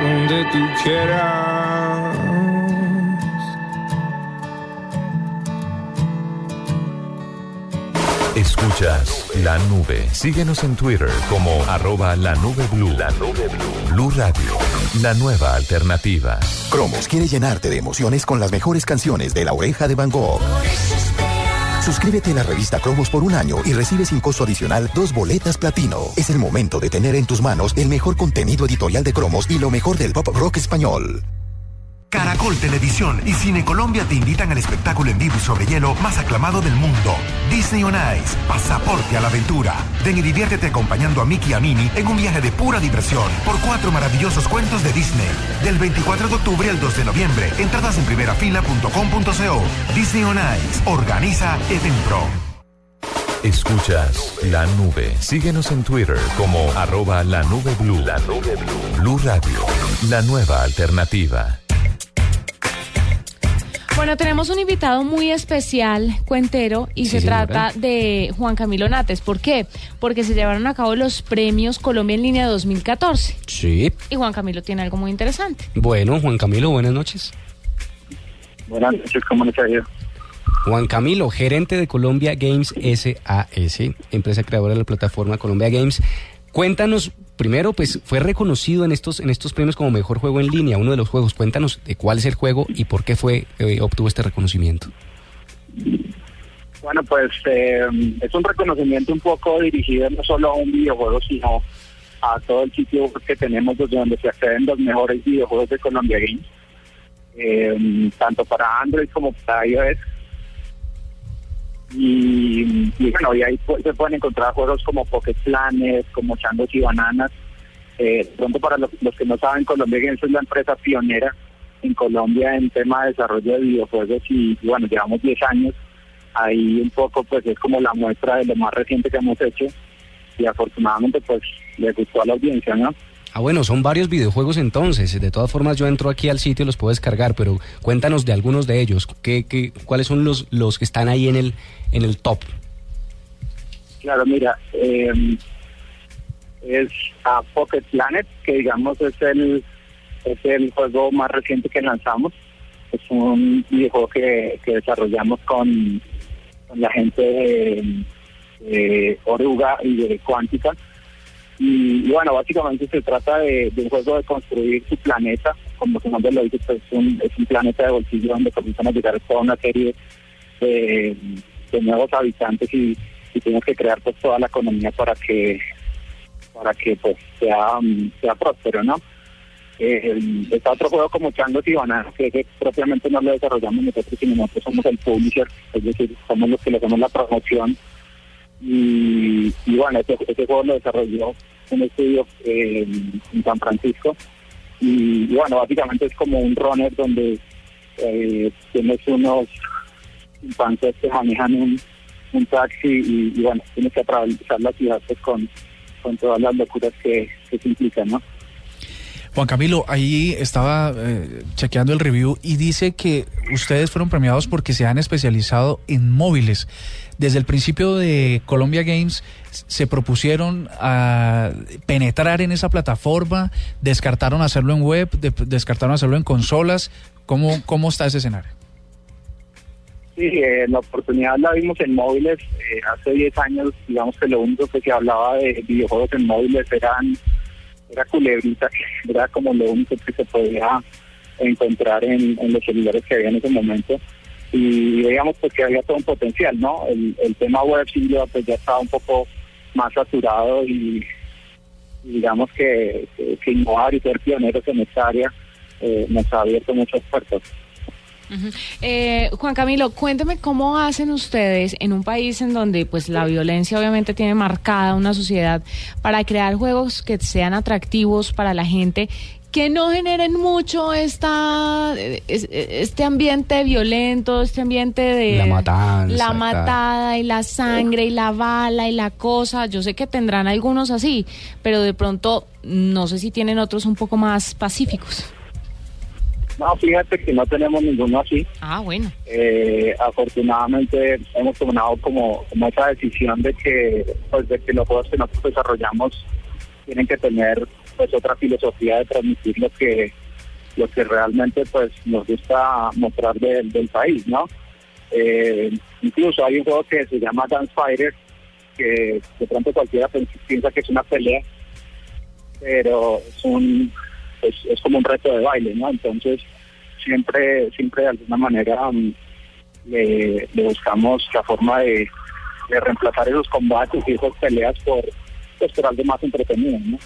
donde tú quieras. Escuchas la nube. Síguenos en Twitter como arroba la nube blue. La nube blue. Blue Radio, la nueva alternativa. Cromos quiere llenarte de emociones con las mejores canciones de La Oreja de Van Gogh. Suscríbete a la revista Cromos por un año y recibe sin costo adicional dos boletas platino. Es el momento de tener en tus manos el mejor contenido editorial de Cromos y lo mejor del pop rock español. Caracol Televisión y Cine Colombia te invitan al espectáculo en vivo y sobre hielo más aclamado del mundo. Disney on Ice, pasaporte a la aventura. Ven y diviértete acompañando a Mickey y a Minnie en un viaje de pura diversión por cuatro maravillosos cuentos de Disney. Del 24 de octubre al 2 de noviembre. Entradas en primerafila.com.co. Disney on Ice. Organiza Edenpro. Escuchas la nube. Síguenos en Twitter como arroba la nube blue. La nube blue. Blue Radio, la nueva alternativa. Bueno, tenemos un invitado muy especial, cuentero, y Sí, se señora. trata de Juan Camilo Nates. ¿Por qué? Porque se llevaron a cabo los premios Colombia en línea 2014. Sí. Y Juan Camilo tiene algo muy interesante. Bueno, Juan Camilo, buenas noches. Buenas noches, ¿cómo les ha ido? Juan Camilo, gerente de Colombia Games SAS, empresa creadora de la plataforma Colombia Games. Cuéntanos, primero, pues fue reconocido en estos, en estos premios como mejor juego en línea, uno de los juegos. Cuéntanos de cuál es el juego y por qué fue eh, obtuvo este reconocimiento. Bueno, pues eh, es un reconocimiento un poco dirigido no solo a un videojuego, sino a todo el sitio que tenemos desde donde se acceden los mejores videojuegos de Colombia Games, eh, tanto para Android como para iOS. Y, bueno, y ahí se pueden encontrar juegos como Pocket Planet, como Changos y Bananas. Eh, pronto para los, los que no saben, Colombia Games es la empresa pionera en Colombia en tema de desarrollo de videojuegos y bueno, llevamos 10 años. Ahí un poco pues es como la muestra de lo más reciente que hemos hecho y afortunadamente pues le gustó a la audiencia, ¿no? Ah, bueno, son varios videojuegos entonces. De todas formas, yo entro aquí al sitio y los puedo descargar, pero cuéntanos de algunos de ellos. ¿Qué, qué, cuáles son los, los que están ahí en el, en el top? Claro, mira, eh, es a Pocket Planet, que digamos es el es el juego más reciente que lanzamos. Es un videojuego que, que desarrollamos con, con la gente de, de Oruga y de Cuántica. Y, bueno, básicamente se trata de, un juego de construir su planeta, como su nombre lo dice, pues es un, es un planeta de bolsillo donde comienzan a llegar toda una serie de, de nuevos habitantes y, y tienes que crear pues toda la economía para que para que pues sea, sea próspero, ¿no? Eh, está otro juego como Changos y Bananas, que propiamente no lo desarrollamos nosotros, sino nosotros somos el publisher, es decir, somos los que le hacemos la promoción. Y, bueno, ese, ese juego lo desarrolló un estudio eh, en San Francisco. Y, bueno, básicamente es como un runner donde eh, tienes unos infantes que manejan un, un taxi y, y bueno, tienes que atravesar la ciudad pues, con, con todas las locuras que, que se implican, ¿no? Juan Camilo, ahí estaba eh, chequeando el review y dice que ustedes fueron premiados porque se han especializado en móviles. Desde el principio de Colombia Games se propusieron a penetrar en esa plataforma, descartaron hacerlo en web, de- descartaron hacerlo en consolas. ¿Cómo, cómo está ese escenario? Sí, eh, la oportunidad la vimos en móviles. eh, hace 10 años, digamos que lo único que se hablaba de videojuegos en móviles eran era culebrita, era como lo único que se podía encontrar en, los celulares que había en ese momento. Y veíamos pues que había todo un potencial, ¿no? El, tema web sin duda pues ya estaba un poco más saturado y, y digamos que, que, que innovar y ser pioneros en esta área eh, nos ha abierto muchas puertas. Eh, Juan Camilo, cuénteme cómo hacen ustedes en un país en donde pues la violencia obviamente tiene marcada una sociedad para crear juegos que sean atractivos para la gente que no generen mucho esta es- este ambiente violento, este ambiente de La matanza, la matada y la sangre y la bala y la cosa. Yo sé que tendrán algunos así, pero de pronto no sé si tienen otros un poco más pacíficos. No, fíjate que no tenemos ninguno así. Ah, bueno. Eh, afortunadamente hemos tomado como, como esa decisión de que, pues, de que los juegos que nosotros desarrollamos tienen que tener pues otra filosofía de transmitir lo que lo que realmente pues nos gusta mostrar del- del país, ¿no? Eh, incluso hay un juego que se llama Dance Fighter, que de pronto cualquiera piensa que es una pelea, pero es un es, es como un reto de baile, ¿no? Entonces siempre siempre de alguna manera mm, le, le buscamos la forma de, de reemplazar esos combates y esas peleas por pues, por algo más entretenido, ¿no?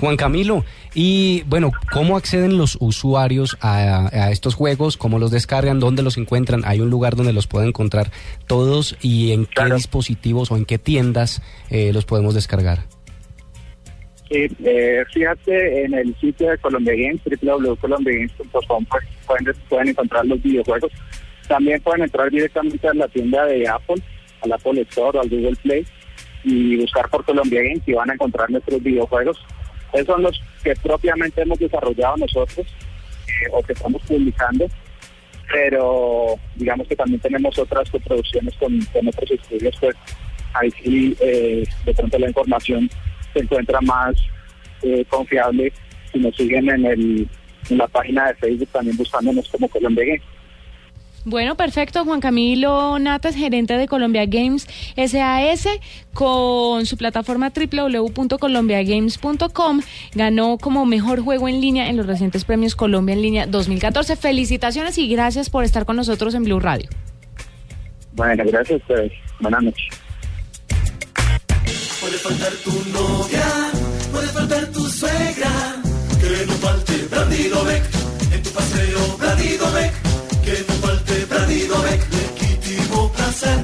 Juan Camilo, y bueno, ¿cómo acceden los usuarios a, a estos juegos? ¿Cómo los descargan? ¿Dónde los encuentran? ¿Hay un lugar donde los pueden encontrar todos? ¿Y en qué dispositivos o en qué tiendas eh, los podemos descargar? Sí, eh, fíjate en el sitio de Colombia Games, www.colombiagames.com, pues, pueden, pueden encontrar los videojuegos. También pueden entrar directamente a la tienda de Apple, al Apple Store o al Google Play y buscar por Colombia Games y van a encontrar nuestros videojuegos. Esos son los que propiamente hemos desarrollado nosotros eh, o que estamos publicando, pero digamos que también tenemos otras coproducciones con, con otros estudios, pues ahí sí eh, de pronto la información se encuentra más eh, confiable si nos siguen en, el, en la página de Facebook también buscándonos como Colombia Games. Bueno, perfecto. Juan Camilo Natas, gerente de Colombia Games SAS, con su plataforma www.colombiagames.com, ganó como mejor juego en línea en los recientes premios Colombia en línea 2014. Felicitaciones y gracias por estar con nosotros en Blue Radio. Bueno, gracias a ustedes. Buenas noches. Puede faltar tu novia, puede faltar tu suegra, que no falte Bradidobec en tu paseo Bradidobec, que no falte Bradidobec, legítimo placer.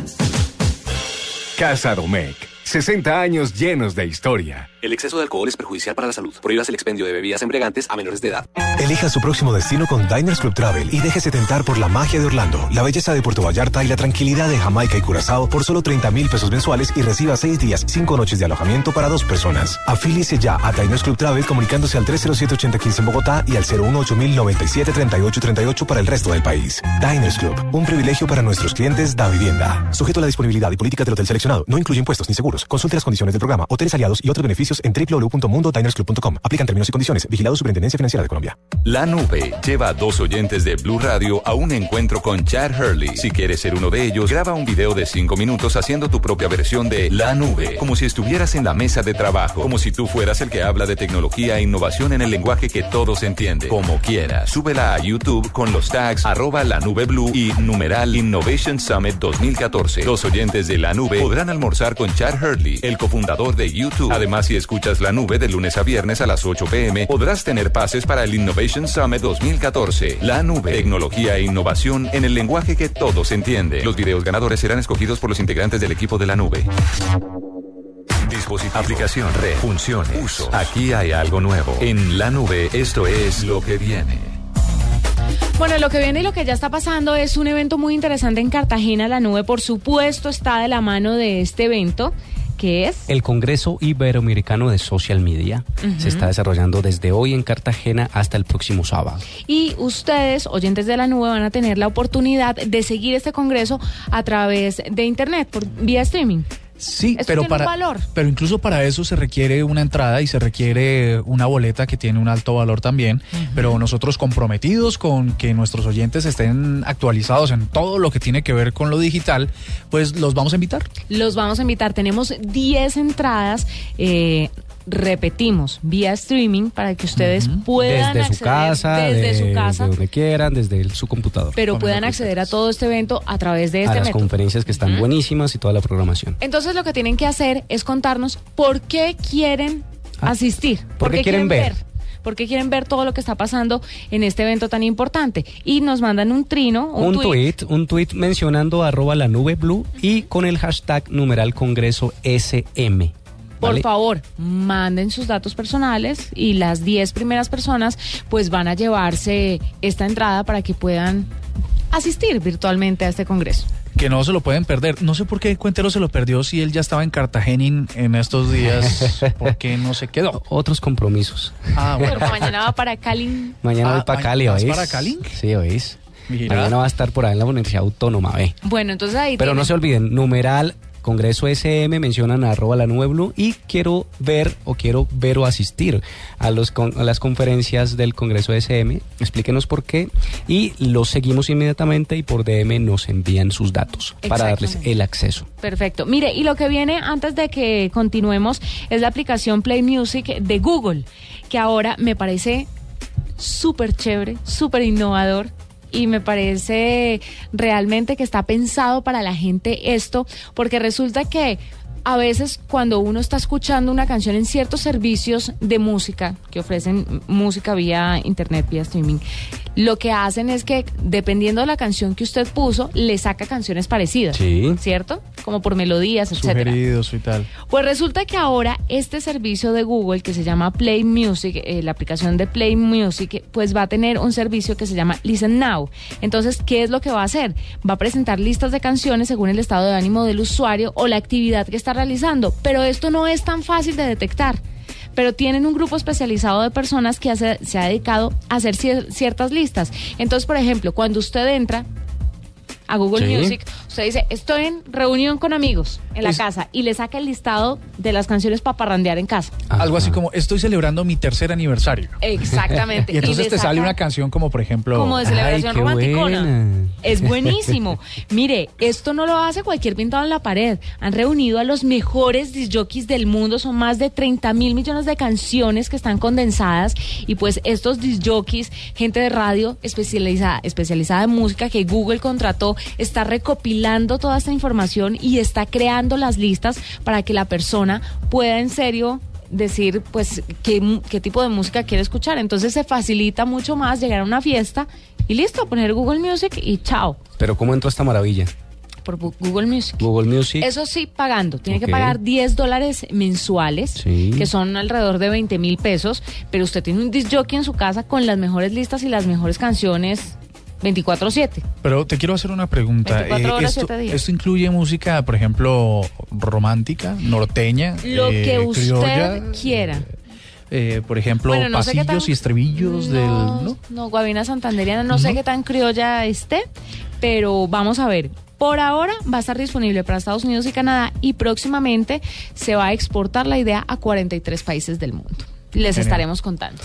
Casa Domecq. 60 años llenos de historia. El exceso de alcohol es perjudicial para la salud. Prohíbas el expendio de bebidas embriagantes a menores de edad. Elija su próximo destino con Diners Club Travel y déjese tentar por la magia de Orlando, la belleza de Puerto Vallarta y la tranquilidad de Jamaica y Curazao por solo 30 mil pesos mensuales y reciba 6 días, 5 noches de alojamiento para dos personas. Afíliese ya a Diners Club Travel comunicándose al 307-8015 en Bogotá y al 018-097-3838 para el resto del país. Diners Club, un privilegio para nuestros clientes da vivienda. Sujeto a la disponibilidad y política del hotel seleccionado, no incluye impuestos ni seguros. Consulte las condiciones del programa, hoteles aliados y otros beneficios en www.mundodinersclub.com. Aplican términos y condiciones. Vigilado Superintendencia Financiera de Colombia. La nube lleva a dos oyentes de Blue Radio a un encuentro con Chad Hurley. Si quieres ser uno de ellos, graba un video de cinco minutos haciendo tu propia versión de La nube, como si estuvieras en la mesa de trabajo, como si tú fueras el que habla de tecnología e innovación en el lenguaje que todos entienden, como quieras. Súbela a YouTube con los tags arroba la nube blue y numeral Innovation Summit 2014. Los oyentes de La nube podrán almorzar con Chad Hurley, el cofundador de YouTube. Además, si escuchas La nube de lunes a viernes a las 8 pm, podrás tener pases para el Innovation Summit 2014. La nube, tecnología e innovación en el lenguaje que todos entienden. Los videos ganadores serán escogidos por los integrantes del equipo de la nube. Dispositivo, aplicación, red, funciones, uso. Aquí hay algo nuevo. En la nube, esto es lo que viene. Bueno, lo que viene y lo que ya está pasando es un evento muy interesante en Cartagena. La nube, por supuesto, está de la mano de este evento, que es... El Congreso Iberoamericano de Social Media se está desarrollando desde hoy en Cartagena hasta el próximo sábado. Y ustedes, oyentes de la nube, van a tener la oportunidad de seguir este congreso a través de internet, por vía streaming. Sí, pero tiene para un valor. pero incluso para eso se requiere una entrada y se requiere una boleta que tiene un alto valor también, pero nosotros comprometidos con que nuestros oyentes estén actualizados en todo lo que tiene que ver con lo digital, pues los vamos a invitar. Los vamos a invitar. Tenemos 10 entradas. eh, repetimos, vía streaming para que ustedes puedan Desde su acceder casa, desde de- su casa, desde donde quieran, desde el- su computador. pero puedan acceder a todo este evento a través de a este las método. conferencias que están buenísimas y toda la programación. Entonces lo que tienen que hacer es contarnos por qué quieren asistir. ¿por qué quieren ver? ¿Por qué quieren ver todo lo que está pasando en este evento tan importante? Y nos mandan un trino, un, Un tweet, un tweet mencionando arroba la nube blue y con el hashtag numeral congreso SM. Por ¿vale? favor, manden sus datos personales y las 10 primeras personas pues van a llevarse esta entrada para que puedan asistir virtualmente a este congreso. Que no se lo pueden perder. No sé por qué Cuentero se lo perdió si él ya estaba en Cartagena en estos días. ¿Por qué no se quedó? Otros compromisos. Ah, bueno. Porque mañana va para Cali. Mañana Ah, voy para ma- Cali, ¿vas ¿oís? para Cali? Sí, ¿oís? Mañana va a estar por ahí en la Universidad Autónoma, ¿ve? Bueno, entonces ahí Pero no se olviden, numeral Congreso SM, mencionan a arroba la nube blue y quiero ver o quiero ver o asistir a, los con- a las conferencias del Congreso SM. Explíquenos por qué y los seguimos inmediatamente y por DM nos envían sus datos para darles el acceso. Perfecto. Mire, y lo que viene antes de que continuemos es la aplicación Play Music de Google, que ahora me parece súper chévere, súper innovador. Y me parece realmente que está pensado para la gente esto, porque resulta que a veces cuando uno está escuchando una canción en ciertos servicios de música que ofrecen música vía internet, vía streaming, lo que hacen es que dependiendo de la canción que usted puso, le saca canciones parecidas. Sí. ¿Cierto? Como por melodías, etcétera. Sugeridos y tal. Pues resulta que ahora este servicio de Google que se llama Play Music, eh, la aplicación de Play Music, pues va a tener un servicio que se llama Listen Now. Entonces, ¿qué es lo que va a hacer? Va a presentar listas de canciones según el estado de ánimo del usuario o la actividad que está realizando. Pero esto no es tan fácil de detectar. Pero tienen un grupo especializado de personas que hace- se ha dedicado a hacer cier- ciertas listas. Entonces, por ejemplo, cuando usted entra a Google Sí. Music, usted dice, estoy en reunión con amigos en la Es- casa y le saca el listado de las canciones para parrandear en casa. Algo así como, estoy celebrando mi tercer aniversario. Exactamente. Y entonces te sale una canción como, por ejemplo... como de celebración buena. Es buenísimo. Mire, esto no lo hace cualquier pintado en la pared. Han reunido a los mejores disjockeys del mundo. Son más de 30 mil millones de canciones que están condensadas. Y pues estos disjockeys, gente de radio especializada, especializada en música que Google contrató, está recopilando toda esta información y está creando las listas para que la persona pueda en serio decir pues qué, qué tipo de música quiere escuchar. Entonces se facilita mucho más llegar a una fiesta y listo, poner Google Music y chao, Pero ¿cómo entró esta maravilla? por Google Music. Google Music. Eso sí, pagando. Tiene que pagar 10 dólares mensuales, Sí. que son alrededor de 20 mil pesos, pero usted tiene un disc jockey en su casa con las mejores listas y las mejores canciones 24/7. Pero te quiero hacer una pregunta. 24 horas, esto, 7 días. esto incluye música, por ejemplo, romántica, norteña, Lo eh, que usted criolla, quiera. eh, por ejemplo, Bueno, no pasillos tan- y estribillos del... ¿no? No, Guavina Santanderiana, no, sé qué tan criolla esté, pero vamos a ver. Por ahora va a estar disponible para Estados Unidos y Canadá y próximamente se va a exportar la idea a 43 países del mundo. Les Genial. estaremos contando.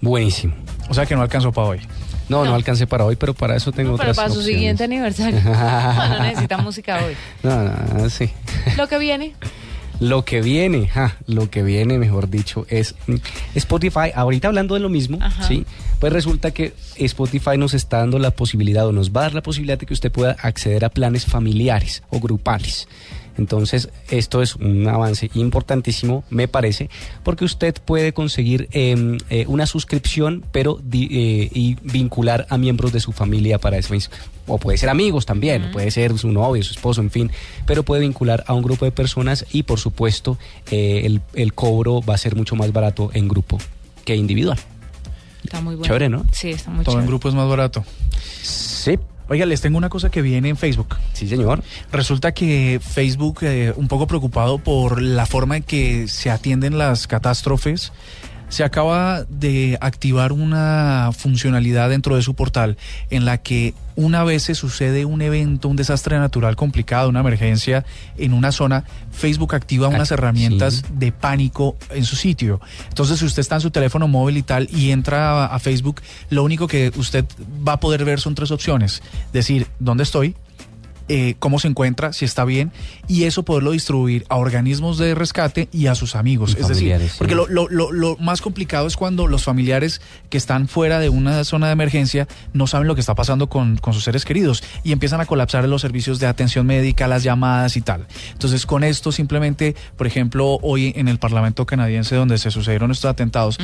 Buenísimo. O sea que no alcanzó para hoy. No, no, No. alcancé para hoy, pero para eso tengo Pero otras para su siguiente aniversario. no necesita música hoy. No, no, sí. Lo que viene. Lo que viene, ja, lo que viene, mejor dicho, es mm, Spotify. Ahorita hablando de lo mismo, Ajá. sí, pues resulta que Spotify nos está dando la posibilidad o nos va a dar la posibilidad de que usted pueda acceder a planes familiares o grupales. Entonces, esto es un avance importantísimo, me parece, porque usted puede conseguir em, eh, una suscripción, pero di- eh, y vincular a miembros de su familia para eso. O puede ser amigos también, o puede ser su novio, su esposo, en fin, pero puede vincular a un grupo de personas y, por supuesto, eh, el, el cobro va a ser mucho más barato en grupo que individual. Está muy bueno. Chévere, ¿no? Sí, está muy Todo en grupo es más barato. Sí. Oiga, les tengo una cosa que viene en Facebook. Sí, señor. Resulta que Facebook, eh, un poco preocupado por la forma en que se atienden las catástrofes, se acaba de activar una funcionalidad dentro de su portal en la que una vez se sucede un evento, un desastre natural complicado, una emergencia en una zona, Facebook activa unas Ah, herramientas sí. de pánico en su sitio. Entonces, si usted está en su teléfono móvil y tal y entra a Facebook, lo único que usted va a poder ver son tres opciones. Decir, ¿dónde estoy? Eh, cómo se encuentra, si está bien, y eso poderlo distribuir a organismos de rescate y a sus amigos. Y es decir, sí. porque lo, lo- lo- lo más complicado es cuando los familiares que están fuera de una zona de emergencia no saben lo que está pasando con, con sus seres queridos y empiezan a colapsar los servicios de atención médica, las llamadas y tal. Entonces, con esto simplemente, por ejemplo, hoy en el Parlamento canadiense donde se sucedieron estos atentados,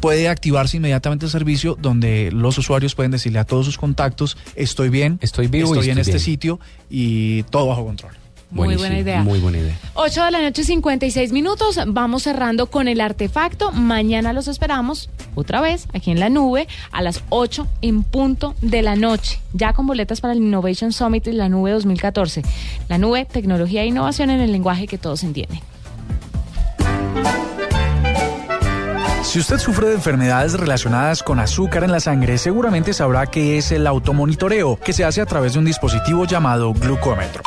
puede activarse inmediatamente el servicio donde los usuarios pueden decirle a todos sus contactos, estoy bien, Estoy vivo y estoy en este bien". sitio y todo bajo control. Muy buena idea. Muy buena idea. 8 de la noche, 56 minutos. Vamos cerrando con el artefacto. Mañana los esperamos otra vez aquí en la nube a las 8 en punto de la noche. Ya con boletas para el Innovation Summit y la nube 2014. La nube, tecnología e innovación en el lenguaje que todos entienden. Si usted sufre de enfermedades relacionadas con azúcar en la sangre, seguramente sabrá que es el automonitoreo, que se hace a través de un dispositivo llamado glucómetro.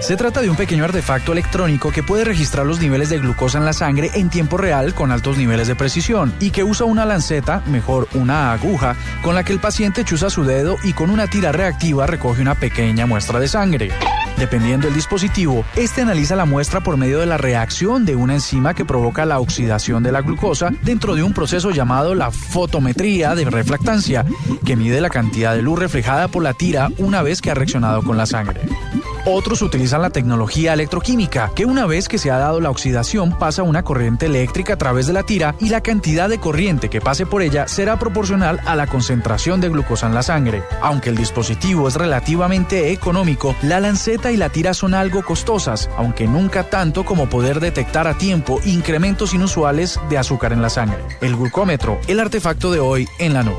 Se trata de un pequeño artefacto electrónico que puede registrar los niveles de glucosa en la sangre en tiempo real con altos niveles de precisión y que usa una lanceta, mejor una aguja, con la que el paciente chuza su dedo y con una tira reactiva recoge una pequeña muestra de sangre. Dependiendo del dispositivo, este analiza la muestra por medio de la reacción de una enzima que provoca la oxidación de la glucosa dentro de un proceso llamado la fotometría de refractancia, que mide la cantidad de luz reflejada por la tira una vez que ha reaccionado con la sangre. Otros utilizan la tecnología electroquímica, que una vez que se ha dado la oxidación pasa una corriente eléctrica a través de la tira y la cantidad de corriente que pase por ella será proporcional a la concentración de glucosa en la sangre. Aunque el dispositivo es relativamente económico, la lanceta y la tira son algo costosas, aunque nunca tanto como poder detectar a tiempo incrementos inusuales de azúcar en la sangre. El glucómetro, el artefacto de hoy en la nube.